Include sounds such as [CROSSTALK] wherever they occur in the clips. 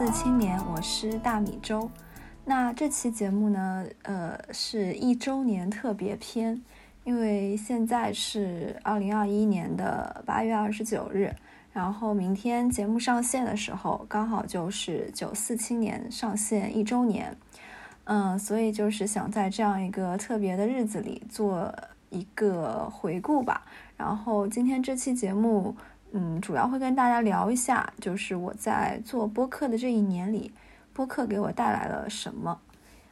四青年，我是大米粥。那这期节目呢，呃，是一周年特别篇，因为现在是二零二一年的八月二十九日，然后明天节目上线的时候，刚好就是九四青年上线一周年。嗯，所以就是想在这样一个特别的日子里做一个回顾吧。然后今天这期节目。嗯，主要会跟大家聊一下，就是我在做播客的这一年里，播客给我带来了什么，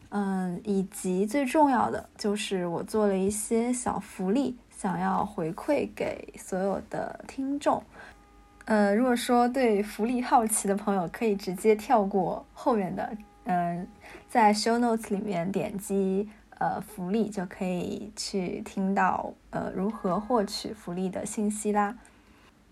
嗯，以及最重要的就是我做了一些小福利，想要回馈给所有的听众。呃，如果说对福利好奇的朋友，可以直接跳过后面的，嗯，在 show notes 里面点击呃福利，就可以去听到呃如何获取福利的信息啦。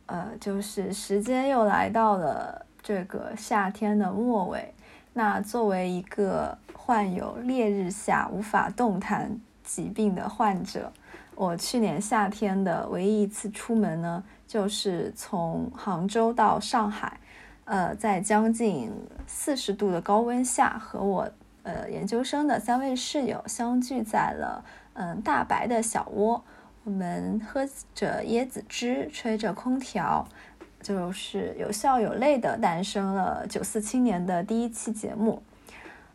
呃，就是时间又来到了这个夏天的末尾。那作为一个患有烈日下无法动弹疾病的患者，我去年夏天的唯一一次出门呢，就是从杭州到上海。呃，在将近四十度的高温下，和我呃研究生的三位室友相聚在了嗯大白的小窝。我们喝着椰子汁，吹着空调，就是有笑有泪的诞生了九四青年的第一期节目。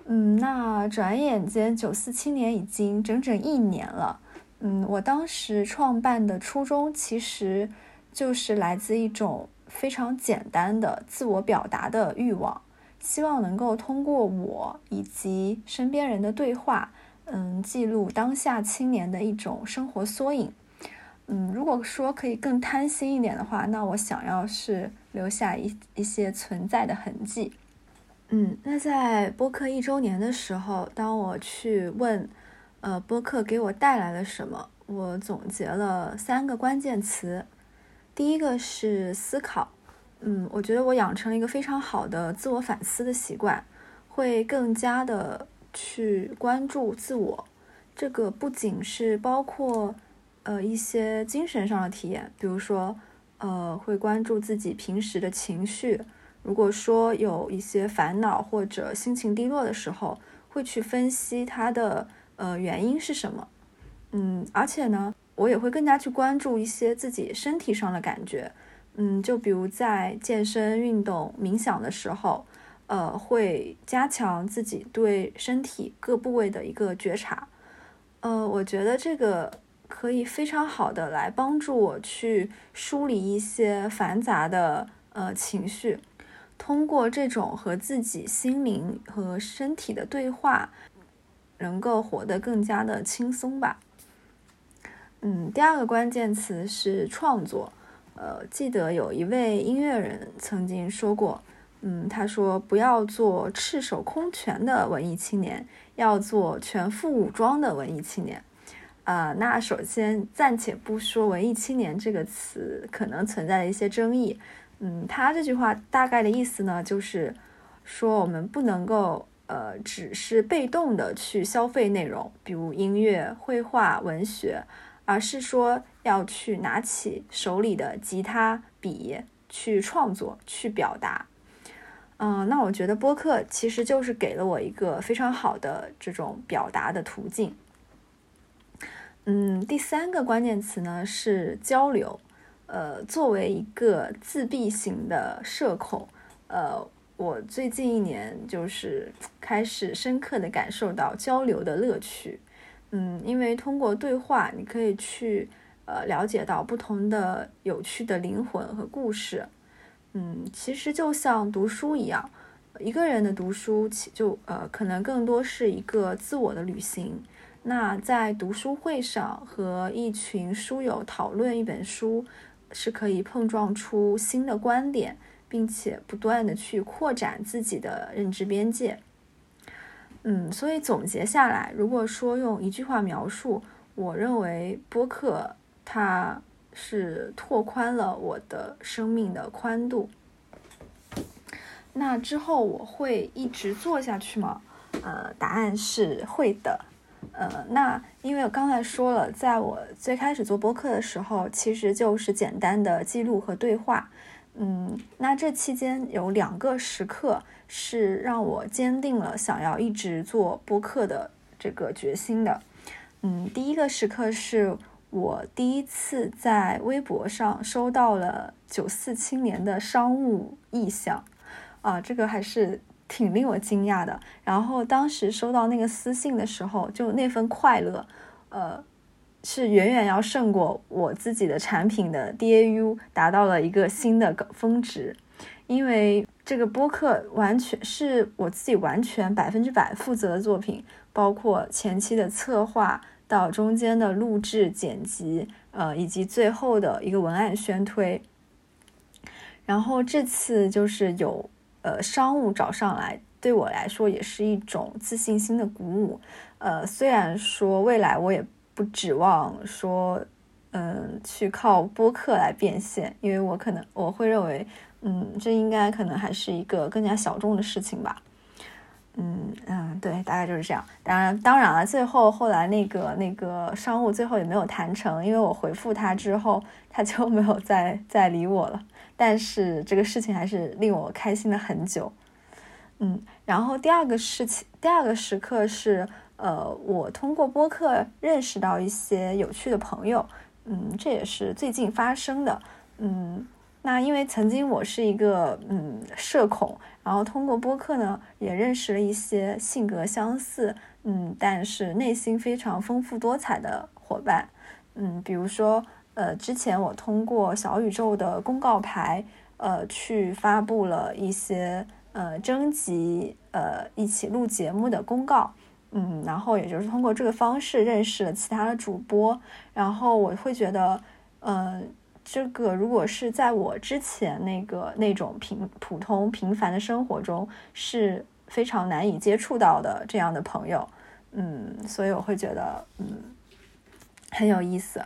嗯，那转眼间九四青年已经整整一年了。嗯，我当时创办的初衷其实就是来自一种非常简单的自我表达的欲望，希望能够通过我以及身边人的对话，嗯，记录当下青年的一种生活缩影。嗯，如果说可以更贪心一点的话，那我想要是留下一一些存在的痕迹。嗯，那在播客一周年的时候，当我去问，呃，播客给我带来了什么，我总结了三个关键词。第一个是思考，嗯，我觉得我养成了一个非常好的自我反思的习惯，会更加的去关注自我。这个不仅是包括。呃，一些精神上的体验，比如说，呃，会关注自己平时的情绪。如果说有一些烦恼或者心情低落的时候，会去分析它的呃原因是什么。嗯，而且呢，我也会更加去关注一些自己身体上的感觉。嗯，就比如在健身、运动、冥想的时候，呃，会加强自己对身体各部位的一个觉察。呃，我觉得这个。可以非常好的来帮助我去梳理一些繁杂的呃情绪，通过这种和自己心灵和身体的对话，能够活得更加的轻松吧。嗯，第二个关键词是创作。呃，记得有一位音乐人曾经说过，嗯，他说不要做赤手空拳的文艺青年，要做全副武装的文艺青年。啊，那首先暂且不说“文艺青年”这个词可能存在的一些争议，嗯，他这句话大概的意思呢，就是说我们不能够呃只是被动的去消费内容，比如音乐、绘画、文学，而是说要去拿起手里的吉他、笔去创作、去表达。嗯，那我觉得播客其实就是给了我一个非常好的这种表达的途径。嗯，第三个关键词呢是交流。呃，作为一个自闭型的社恐，呃，我最近一年就是开始深刻的感受到交流的乐趣。嗯，因为通过对话，你可以去呃了解到不同的有趣的灵魂和故事。嗯，其实就像读书一样，一个人的读书其就呃可能更多是一个自我的旅行。那在读书会上和一群书友讨论一本书，是可以碰撞出新的观点，并且不断的去扩展自己的认知边界。嗯，所以总结下来，如果说用一句话描述，我认为播客它是拓宽了我的生命的宽度。那之后我会一直做下去吗？呃，答案是会的。呃，那因为我刚才说了，在我最开始做播客的时候，其实就是简单的记录和对话。嗯，那这期间有两个时刻是让我坚定了想要一直做播客的这个决心的。嗯，第一个时刻是我第一次在微博上收到了九四青年的商务意向，啊，这个还是挺令我惊讶的。然后当时收到那个私信的时候，就那份快乐，呃。是远远要胜过我自己的产品的 DAU 达到了一个新的峰值，因为这个播客完全是我自己完全百分之百负责的作品，包括前期的策划到中间的录制剪辑，呃，以及最后的一个文案宣推。然后这次就是有呃商务找上来，对我来说也是一种自信心的鼓舞。呃，虽然说未来我也。不指望说，嗯，去靠播客来变现，因为我可能我会认为，嗯，这应该可能还是一个更加小众的事情吧。嗯嗯，对，大概就是这样。当然，当然了，最后后来那个那个商务最后也没有谈成，因为我回复他之后，他就没有再再理我了。但是这个事情还是令我开心了很久。嗯，然后第二个事情，第二个时刻是。呃，我通过播客认识到一些有趣的朋友，嗯，这也是最近发生的，嗯，那因为曾经我是一个嗯社恐，然后通过播客呢，也认识了一些性格相似，嗯，但是内心非常丰富多彩的伙伴，嗯，比如说，呃，之前我通过小宇宙的公告牌，呃，去发布了一些呃征集呃一起录节目的公告。嗯，然后也就是通过这个方式认识了其他的主播，然后我会觉得，嗯，这个如果是在我之前那个那种平普通平凡的生活中是非常难以接触到的这样的朋友，嗯，所以我会觉得，嗯，很有意思。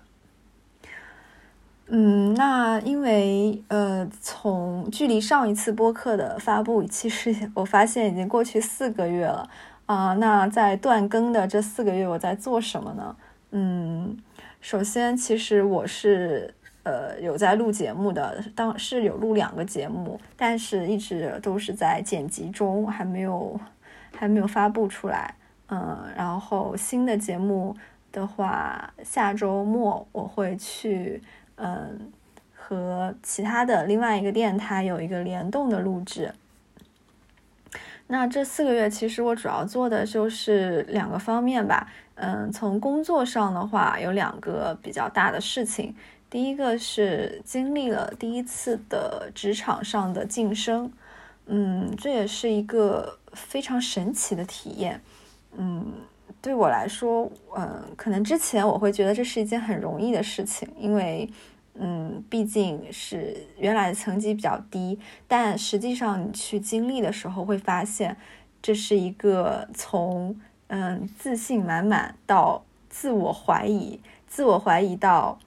嗯，那因为呃，从距离上一次播客的发布，其实我发现已经过去四个月了。啊，那在断更的这四个月，我在做什么呢？嗯，首先，其实我是呃有在录节目的，当是有录两个节目，但是一直都是在剪辑中，还没有还没有发布出来。嗯，然后新的节目的话，下周末我会去嗯和其他的另外一个电台有一个联动的录制。那这四个月，其实我主要做的就是两个方面吧。嗯，从工作上的话，有两个比较大的事情。第一个是经历了第一次的职场上的晋升，嗯，这也是一个非常神奇的体验。嗯，对我来说，嗯，可能之前我会觉得这是一件很容易的事情，因为。嗯，毕竟是原来的层级比较低，但实际上你去经历的时候会发现，这是一个从嗯自信满满到自我怀疑，自我怀疑到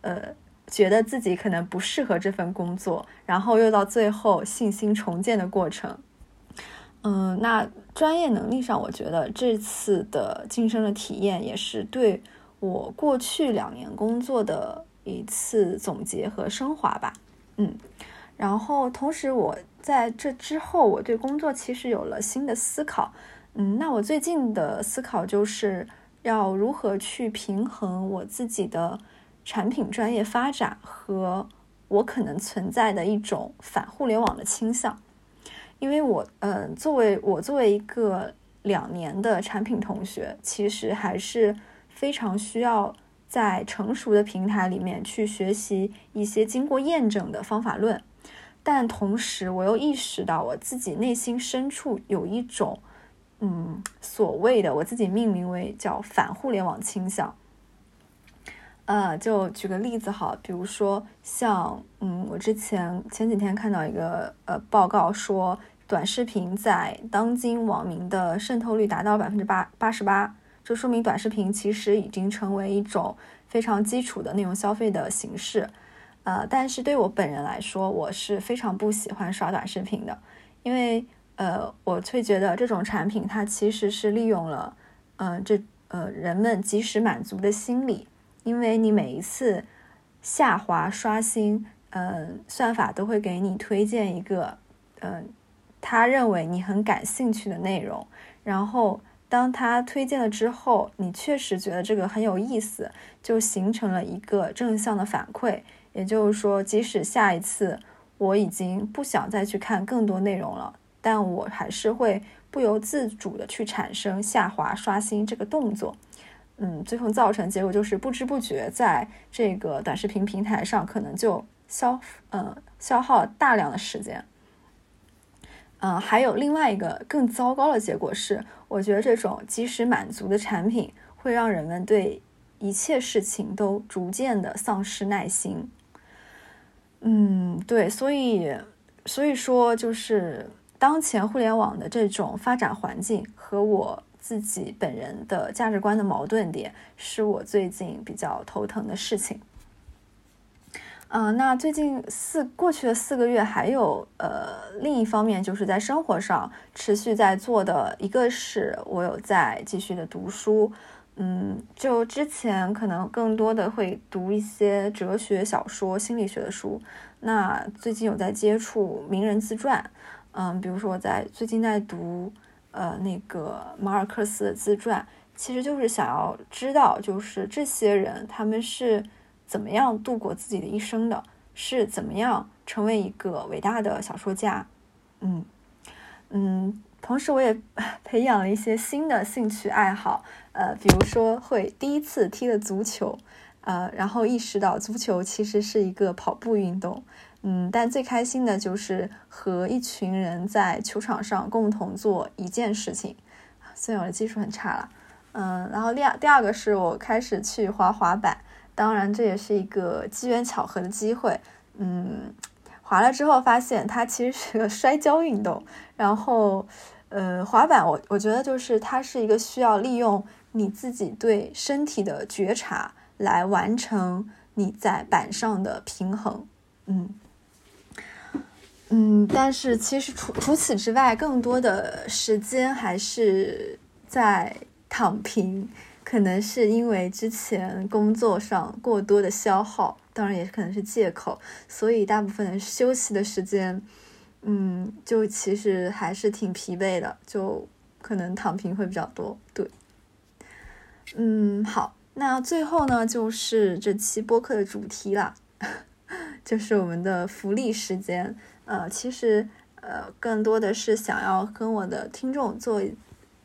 呃觉得自己可能不适合这份工作，然后又到最后信心重建的过程。嗯，那专业能力上，我觉得这次的晋升的体验也是对我过去两年工作的。一次总结和升华吧，嗯，然后同时我在这之后，我对工作其实有了新的思考，嗯，那我最近的思考就是要如何去平衡我自己的产品专业发展和我可能存在的一种反互联网的倾向，因为我，嗯，作为我作为一个两年的产品同学，其实还是非常需要。在成熟的平台里面去学习一些经过验证的方法论，但同时我又意识到我自己内心深处有一种，嗯，所谓的我自己命名为叫反互联网倾向。呃，就举个例子哈，比如说像，嗯，我之前前几天看到一个呃报告说，短视频在当今网民的渗透率达到百分之八八十八。这说明短视频其实已经成为一种非常基础的内容消费的形式，呃，但是对我本人来说，我是非常不喜欢刷短视频的，因为呃，我会觉得这种产品它其实是利用了，嗯，这呃人们及时满足的心理，因为你每一次下滑刷新嗯，算法都会给你推荐一个，嗯，他认为你很感兴趣的内容，然后当他推荐了之后，你确实觉得这个很有意思，就形成了一个正向的反馈。也就是说，即使下一次我已经不想再去看更多内容了，但我还是会不由自主的去产生下滑刷新这个动作。嗯，最后造成结果就是不知不觉在这个短视频平台上可能就消呃消耗大量的时间。嗯，还有另外一个更糟糕的结果是，我觉得这种及时满足的产品会让人们对一切事情都逐渐的丧失耐心。嗯，对，所以所以说就是当前互联网的这种发展环境和我。自己本人的价值观的矛盾点是我最近比较头疼的事情。嗯，那最近四过去的四个月，还有呃另一方面就是在生活上持续在做的一个是我有在继续的读书。嗯，就之前可能更多的会读一些哲学小说、心理学的书。那最近有在接触名人自传。嗯，比如说我在最近在读。呃，那个马尔克斯的自传，其实就是想要知道，就是这些人他们是怎么样度过自己的一生的，是怎么样成为一个伟大的小说家。嗯嗯，同时我也 [LAUGHS] 培养了一些新的兴趣爱好，呃，比如说会第一次踢了足球，呃，然后意识到足球其实是一个跑步运动。嗯，但最开心的就是和一群人在球场上共同做一件事情，虽然我的技术很差了。嗯，然后第二第二个是我开始去滑滑板，当然这也是一个机缘巧合的机会。嗯，滑了之后发现它其实是个摔跤运动，然后呃，滑板我我觉得就是它是一个需要利用你自己对身体的觉察来完成你在板上的平衡。嗯。嗯，但是其实除除此之外，更多的时间还是在躺平。可能是因为之前工作上过多的消耗，当然也可能是借口，所以大部分休息的时间，嗯，就其实还是挺疲惫的，就可能躺平会比较多。对，嗯，好，那最后呢，就是这期播客的主题了，[LAUGHS] 就是我们的福利时间。呃，其实，呃，更多的是想要跟我的听众做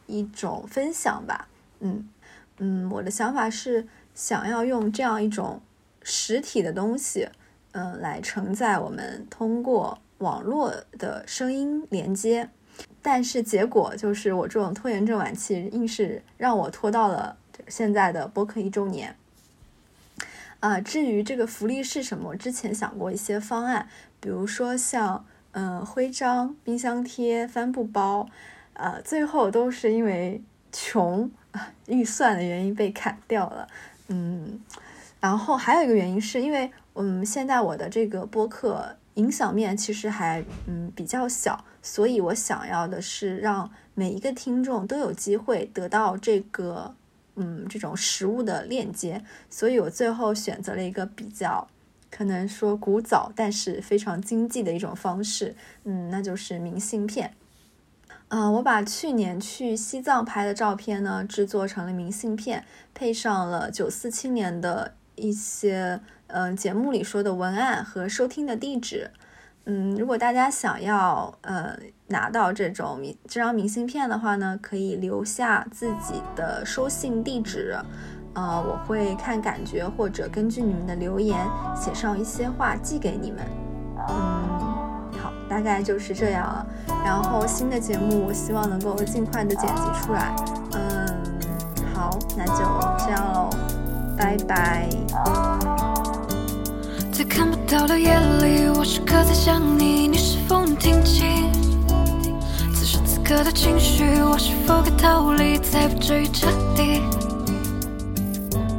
一种分享吧。嗯嗯，我的想法是想要用这样一种实体的东西，嗯，来承载我们通过网络的声音连接。但是结果就是，我这种拖延症晚期硬是让我拖到了现在的播客一周年。啊，至于这个福利是什么，我之前想过一些方案。比如说像嗯徽章、冰箱贴、帆布包，呃，最后都是因为穷 [LAUGHS] 预算的原因被砍掉了。嗯，然后还有一个原因是因为嗯现在我的这个播客影响面其实还嗯比较小，所以我想要的是让每一个听众都有机会得到这个嗯这种实物的链接，所以我最后选择了一个比较。可能说古早，但是非常经济的一种方式，嗯，那就是明信片。嗯，我把去年去西藏拍的照片呢，制作成了明信片，配上了九四青年的一些，嗯，节目里说的文案和收听的地址。嗯，如果大家想要，呃，拿到这种明这张明信片的话呢，可以留下自己的收信地址。呃，我会看感觉，或者根据你们的留言写上一些话寄给你们。嗯，好，大概就是这样了。然后新的节目，我希望能够尽快的剪辑出来。嗯，好，那就这样喽，拜拜。在看不到的夜里，我时刻在想你，你是否能听清此时此刻的情绪？我是否该逃离，才不至于彻底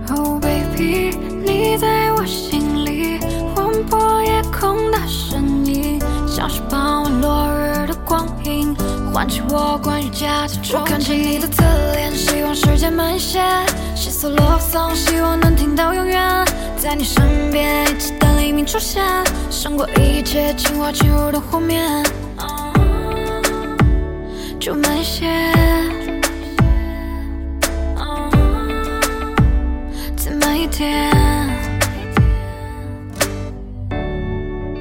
？Oh baby，你在我心里，划破夜空的声音，像是傍晚落日的光影，唤起我关于家的憧憬。我看着你的侧脸，希望时间慢些，写首 love song，希望能听到永远，在你身边一起等。黎明出现，胜过一切情话侵入的画面，就慢一些，再慢一点。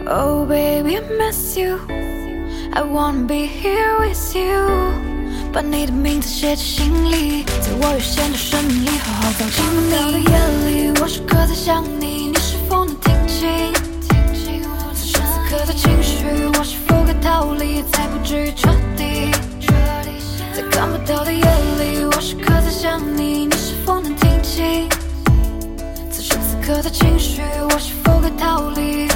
Oh baby, I miss you. I wanna be here with you. 把你的名字写在心里，在我有限的生命里好好走进你。到的夜里，我时刻在想你，的情绪，我是否该逃离，才不至于彻底？在看不到的夜里，我时刻在想你，你是否能听清？此时此刻的情绪，我是否该逃离？